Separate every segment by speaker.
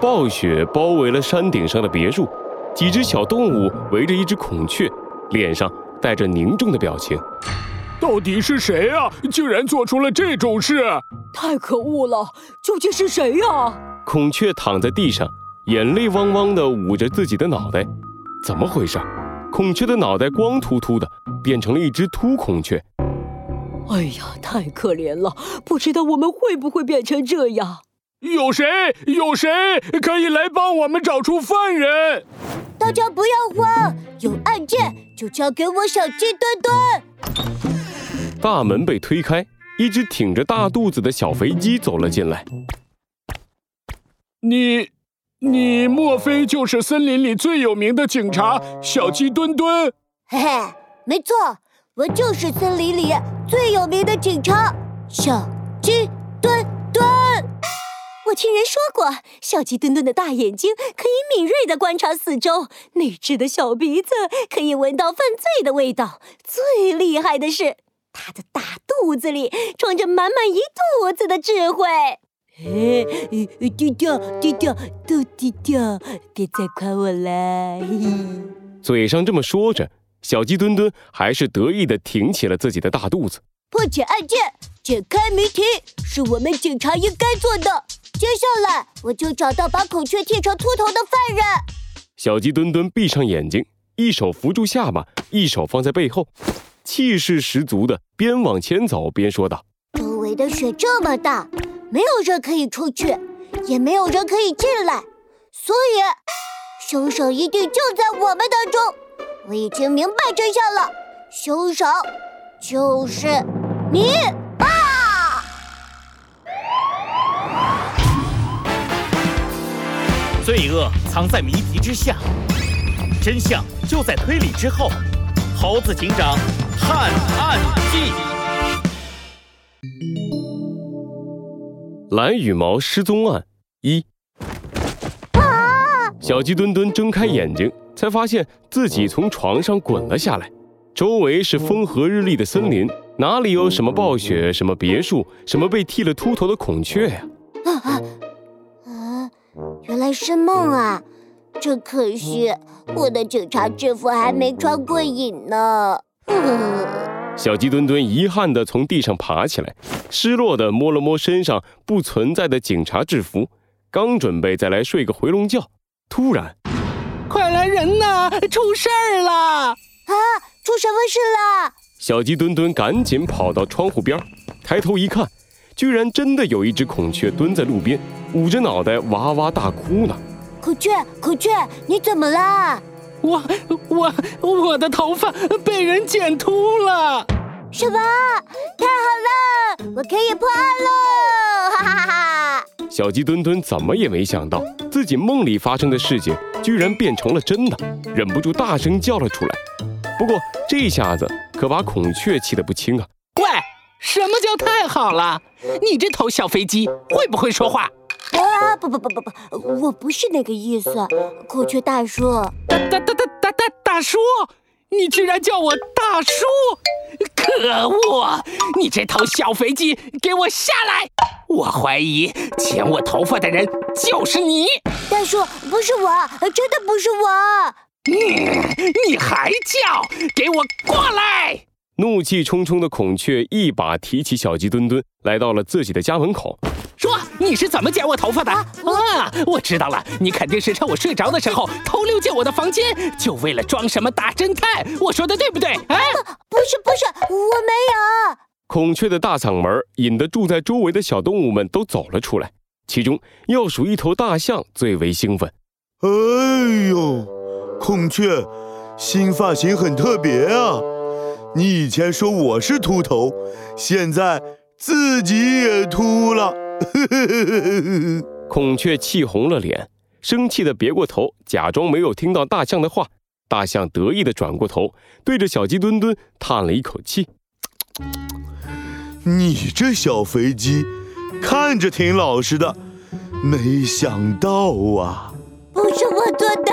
Speaker 1: 暴雪包围了山顶上的别墅，几只小动物围着一只孔雀，脸上带着凝重的表情。
Speaker 2: 到底是谁啊？竟然做出了这种事！
Speaker 3: 太可恶了！究竟是谁呀？
Speaker 1: 孔雀躺在地上，眼泪汪汪地捂着自己的脑袋。怎么回事？孔雀的脑袋光秃秃的，变成了一只秃孔雀。
Speaker 3: 哎呀，太可怜了！不知道我们会不会变成这样？
Speaker 2: 有谁？有谁可以来帮我们找出犯人？
Speaker 4: 大家不要慌，有案件就交给我小鸡墩墩。
Speaker 1: 大门被推开，一只挺着大肚子的小肥鸡走了进来。
Speaker 2: 你，你莫非就是森林里最有名的警察小鸡墩墩？
Speaker 4: 嘿嘿，没错，我就是森林里最有名的警察小鸡墩墩。
Speaker 3: 我听人说过，小鸡墩墩的大眼睛可以敏锐地观察四周，那只的小鼻子可以闻到犯罪的味道。最厉害的是，它的大肚子里装着满满一肚子的智慧。
Speaker 4: 嘿，低调低调都低调，别再夸我了。
Speaker 1: 嘴上这么说着，小鸡墩墩还是得意地挺起了自己的大肚子。
Speaker 4: 破解案件，解开谜题，是我们警察应该做的。接下来，我就找到把孔雀剃成秃头的犯人。
Speaker 1: 小鸡墩墩闭上眼睛，一手扶住下巴，一手放在背后，气势十足的边往前走边说道：“
Speaker 4: 周围的雪这么大，没有人可以出去，也没有人可以进来，所以凶手一定就在我们当中。我已经明白真相了，凶手就是你。”
Speaker 5: 罪恶藏在谜题之下，真相就在推理之后。猴子警长探案记：
Speaker 1: 蓝羽毛失踪案一。小鸡墩墩睁开眼睛，才发现自己从床上滚了下来。周围是风和日丽的森林，哪里有什么暴雪、什么别墅、什么被剃了秃头的孔雀呀？
Speaker 4: 原来是梦啊！真可惜，我的警察制服还没穿过瘾呢。
Speaker 1: 小鸡墩墩遗憾地从地上爬起来，失落地摸了摸身上不存在的警察制服，刚准备再来睡个回笼觉，突然，
Speaker 6: 快来人呐！出事儿了！啊，
Speaker 4: 出什么事了？
Speaker 1: 小鸡墩墩赶紧跑到窗户边，抬头一看。居然真的有一只孔雀蹲在路边，捂着脑袋哇哇大哭呢。
Speaker 4: 孔雀，孔雀，你怎么了？
Speaker 6: 我我我的头发被人剪秃了。
Speaker 4: 什么？太好了，我可以破案喽！哈哈哈哈！
Speaker 1: 小鸡墩墩怎么也没想到，自己梦里发生的事情居然变成了真的，忍不住大声叫了出来。不过这下子可把孔雀气得不轻啊。
Speaker 6: 喂什么叫太好了？你这头小飞机会不会说话？
Speaker 4: 啊，不不不不不，我不是那个意思，孔雀大叔。
Speaker 6: 大大大大大大大叔，你居然叫我大叔！可恶！你这头小肥鸡，给我下来！我怀疑剪我头发的人就是你。
Speaker 4: 大叔，不是我，真的不是我。
Speaker 6: 嗯，你还叫？给我过来！
Speaker 1: 怒气冲冲的孔雀一把提起小鸡墩墩，来到了自己的家门口，
Speaker 6: 说：“你是怎么剪我头发的？啊，我知道了，你肯定是趁我睡着的时候偷溜进我的房间，就为了装什么大侦探。我说的对不对？啊，
Speaker 4: 不是不是，我没有。”
Speaker 1: 孔雀的大嗓门引得住在周围的小动物们都走了出来，其中要数一头大象最为兴奋。
Speaker 7: 哎呦，孔雀，新发型很特别啊！你以前说我是秃头，现在自己也秃了。
Speaker 1: 孔雀气红了脸，生气的别过头，假装没有听到大象的话。大象得意的转过头，对着小鸡墩墩叹了一口气：“
Speaker 7: 你这小肥鸡，看着挺老实的，没想到啊！
Speaker 4: 不是我做的，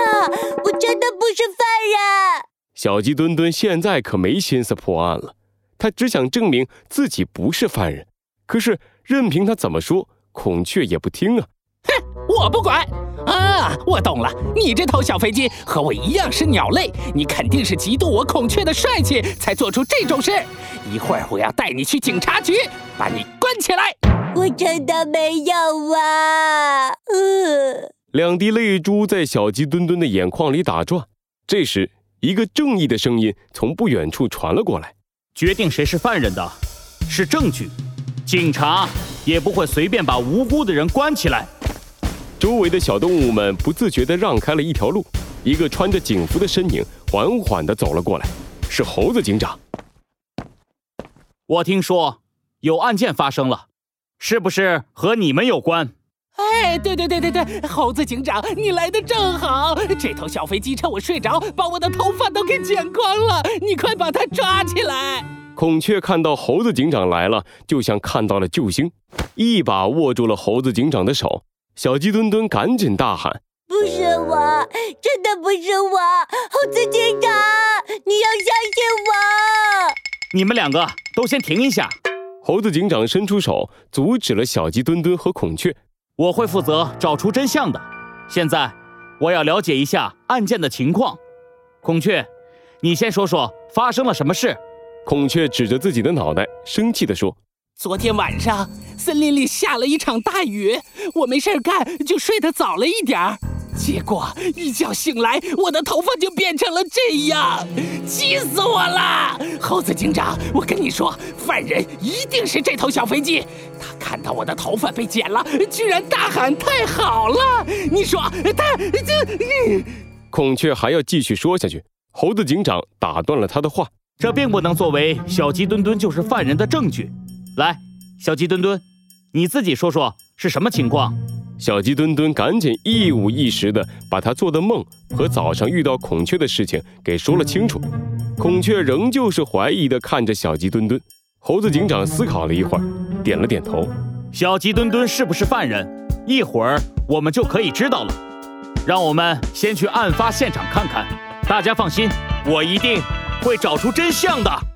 Speaker 4: 我真的不是犯人。”
Speaker 1: 小鸡墩墩现在可没心思破案了，他只想证明自己不是犯人。可是任凭他怎么说，孔雀也不听啊！
Speaker 6: 哼，我不管，啊，我懂了，你这头小飞机和我一样是鸟类，你肯定是嫉妒我孔雀的帅气，才做出这种事。一会儿我要带你去警察局，把你关起来。
Speaker 4: 我真的没有啊！呃，
Speaker 1: 两滴泪珠在小鸡墩墩的眼眶里打转。这时，一个正义的声音从不远处传了过来：“
Speaker 5: 决定谁是犯人的，是证据。警察也不会随便把无辜的人关起来。”
Speaker 1: 周围的小动物们不自觉地让开了一条路。一个穿着警服的身影缓缓地走了过来，是猴子警长。
Speaker 5: 我听说有案件发生了，是不是和你们有关？
Speaker 6: 哎，对对对对对，猴子警长，你来的正好。这头小飞机趁我睡着，把我的头发都给剪光了，你快把它抓起来！
Speaker 1: 孔雀看到猴子警长来了，就像看到了救星，一把握住了猴子警长的手。小鸡墩墩赶紧大喊：“
Speaker 4: 不是我，真的不是我，猴子警长，你要相信我！”
Speaker 5: 你们两个都先停一下。
Speaker 1: 猴子警长伸出手阻止了小鸡墩墩和孔雀。
Speaker 5: 我会负责找出真相的。现在，我要了解一下案件的情况。孔雀，你先说说发生了什么事。
Speaker 1: 孔雀指着自己的脑袋，生气地说。
Speaker 6: 昨天晚上，森林里下了一场大雨，我没事干，就睡得早了一点儿。结果一觉醒来，我的头发就变成了这样，气死我了！猴子警长，我跟你说，犯人一定是这头小飞机。他看到我的头发被剪了，居然大喊：“太好了！”你说他这……
Speaker 1: 孔雀还要继续说下去，猴子警长打断了他的话：“
Speaker 5: 这并不能作为小鸡墩墩就是犯人的证据。”来，小鸡墩墩，你自己说说是什么情况？
Speaker 1: 小鸡墩墩赶紧一五一十的把他做的梦和早上遇到孔雀的事情给说了清楚。孔雀仍旧是怀疑的看着小鸡墩墩。猴子警长思考了一会儿，点了点头。
Speaker 5: 小鸡墩墩是不是犯人？一会儿我们就可以知道了。让我们先去案发现场看看。大家放心，我一定会找出真相的。